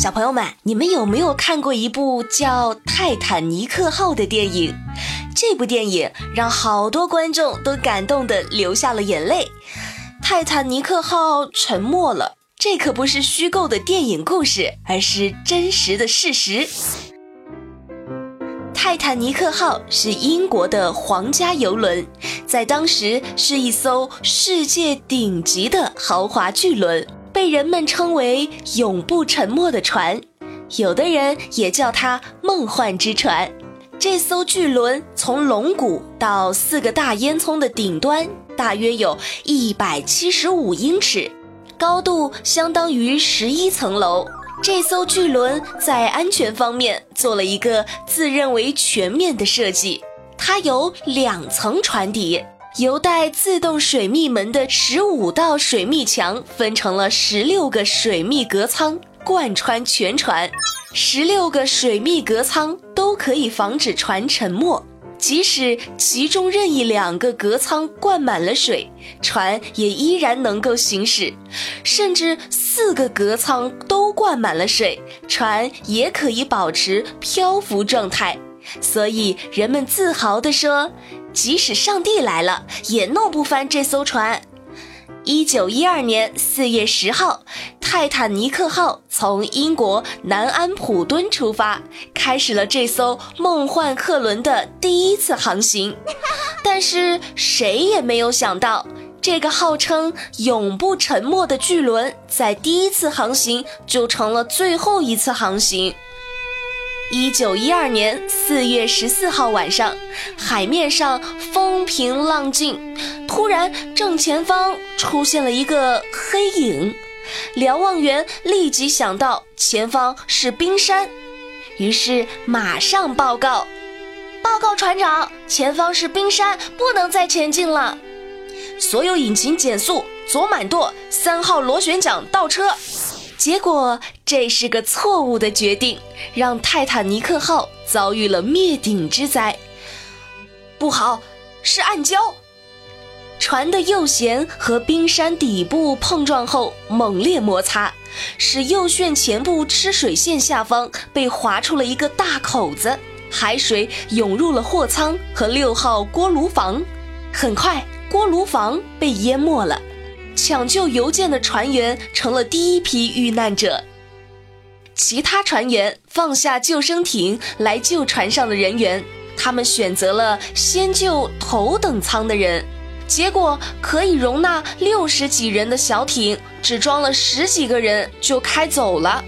小朋友们，你们有没有看过一部叫《泰坦尼克号》的电影？这部电影让好多观众都感动的流下了眼泪。泰坦尼克号沉没了，这可不是虚构的电影故事，而是真实的事实。泰坦尼克号是英国的皇家游轮，在当时是一艘世界顶级的豪华巨轮，被人们称为“永不沉没的船”，有的人也叫它“梦幻之船”。这艘巨轮从龙骨到四个大烟囱的顶端，大约有一百七十五英尺，高度相当于十一层楼。这艘巨轮在安全方面做了一个自认为全面的设计，它有两层船底，由带自动水密门的十五道水密墙分成了十六个水密隔舱，贯穿全船。十六个水密隔舱都可以防止船沉没。即使其中任意两个隔舱灌满了水，船也依然能够行驶；甚至四个隔舱都灌满了水，船也可以保持漂浮状态。所以人们自豪地说：“即使上帝来了，也弄不翻这艘船。”一九一二年四月十号，泰坦尼克号从英国南安普敦出发，开始了这艘梦幻客轮的第一次航行。但是谁也没有想到，这个号称永不沉没的巨轮，在第一次航行就成了最后一次航行。一九一二年四月十四号晚上，海面上风平浪静，突然正前方出现了一个黑影，瞭望员立即想到前方是冰山，于是马上报告：“报告船长，前方是冰山，不能再前进了，所有引擎减速，左满舵，三号螺旋桨倒车。”结果这是个错误的决定，让泰坦尼克号遭遇了灭顶之灾。不好，是暗礁！船的右舷和冰山底部碰撞后猛烈摩擦，使右舷前部吃水线下方被划出了一个大口子，海水涌入了货舱和六号锅炉房。很快，锅炉房被淹没了。抢救邮件的船员成了第一批遇难者，其他船员放下救生艇来救船上的人员。他们选择了先救头等舱的人，结果可以容纳六十几人的小艇只装了十几个人就开走了。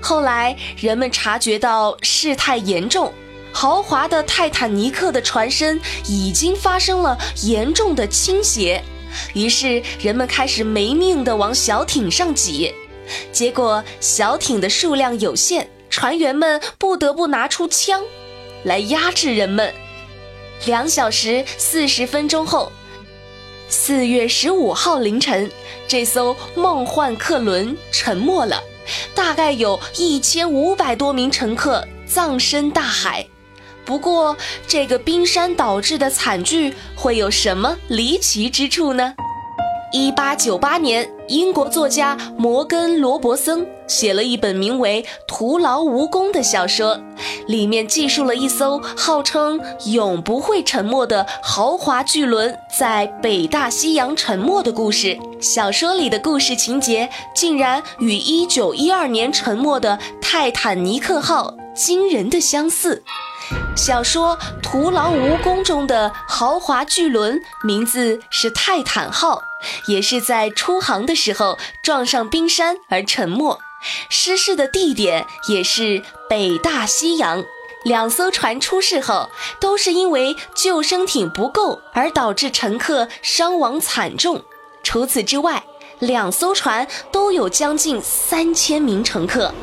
后来人们察觉到事态严重，豪华的泰坦尼克的船身已经发生了严重的倾斜。于是人们开始没命地往小艇上挤，结果小艇的数量有限，船员们不得不拿出枪来压制人们。两小时四十分钟后，四月十五号凌晨，这艘梦幻客轮沉没了，大概有一千五百多名乘客葬身大海。不过，这个冰山导致的惨剧会有什么离奇之处呢？一八九八年，英国作家摩根·罗伯森写了一本名为《徒劳无功》的小说，里面记述了一艘号称永不会沉没的豪华巨轮在北大西洋沉没的故事。小说里的故事情节竟然与一九一二年沉没的泰坦尼克号惊人的相似。小说《徒劳无功》中的豪华巨轮名字是泰坦号，也是在出航的时候撞上冰山而沉没。失事的地点也是北大西洋。两艘船出事后，都是因为救生艇不够而导致乘客伤亡惨重。除此之外，两艘船都有将近三千名乘客。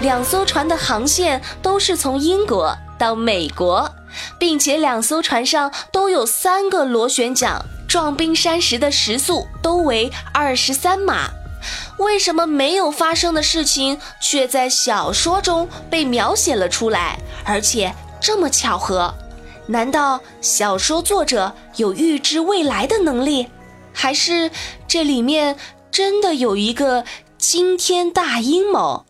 两艘船的航线都是从英国。到美国，并且两艘船上都有三个螺旋桨，撞冰山时的时速都为二十三码。为什么没有发生的事情却在小说中被描写了出来，而且这么巧合？难道小说作者有预知未来的能力，还是这里面真的有一个惊天大阴谋？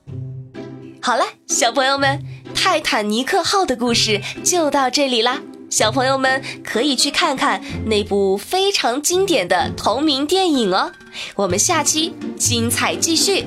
好了，小朋友们，泰坦尼克号的故事就到这里啦。小朋友们可以去看看那部非常经典的同名电影哦。我们下期精彩继续。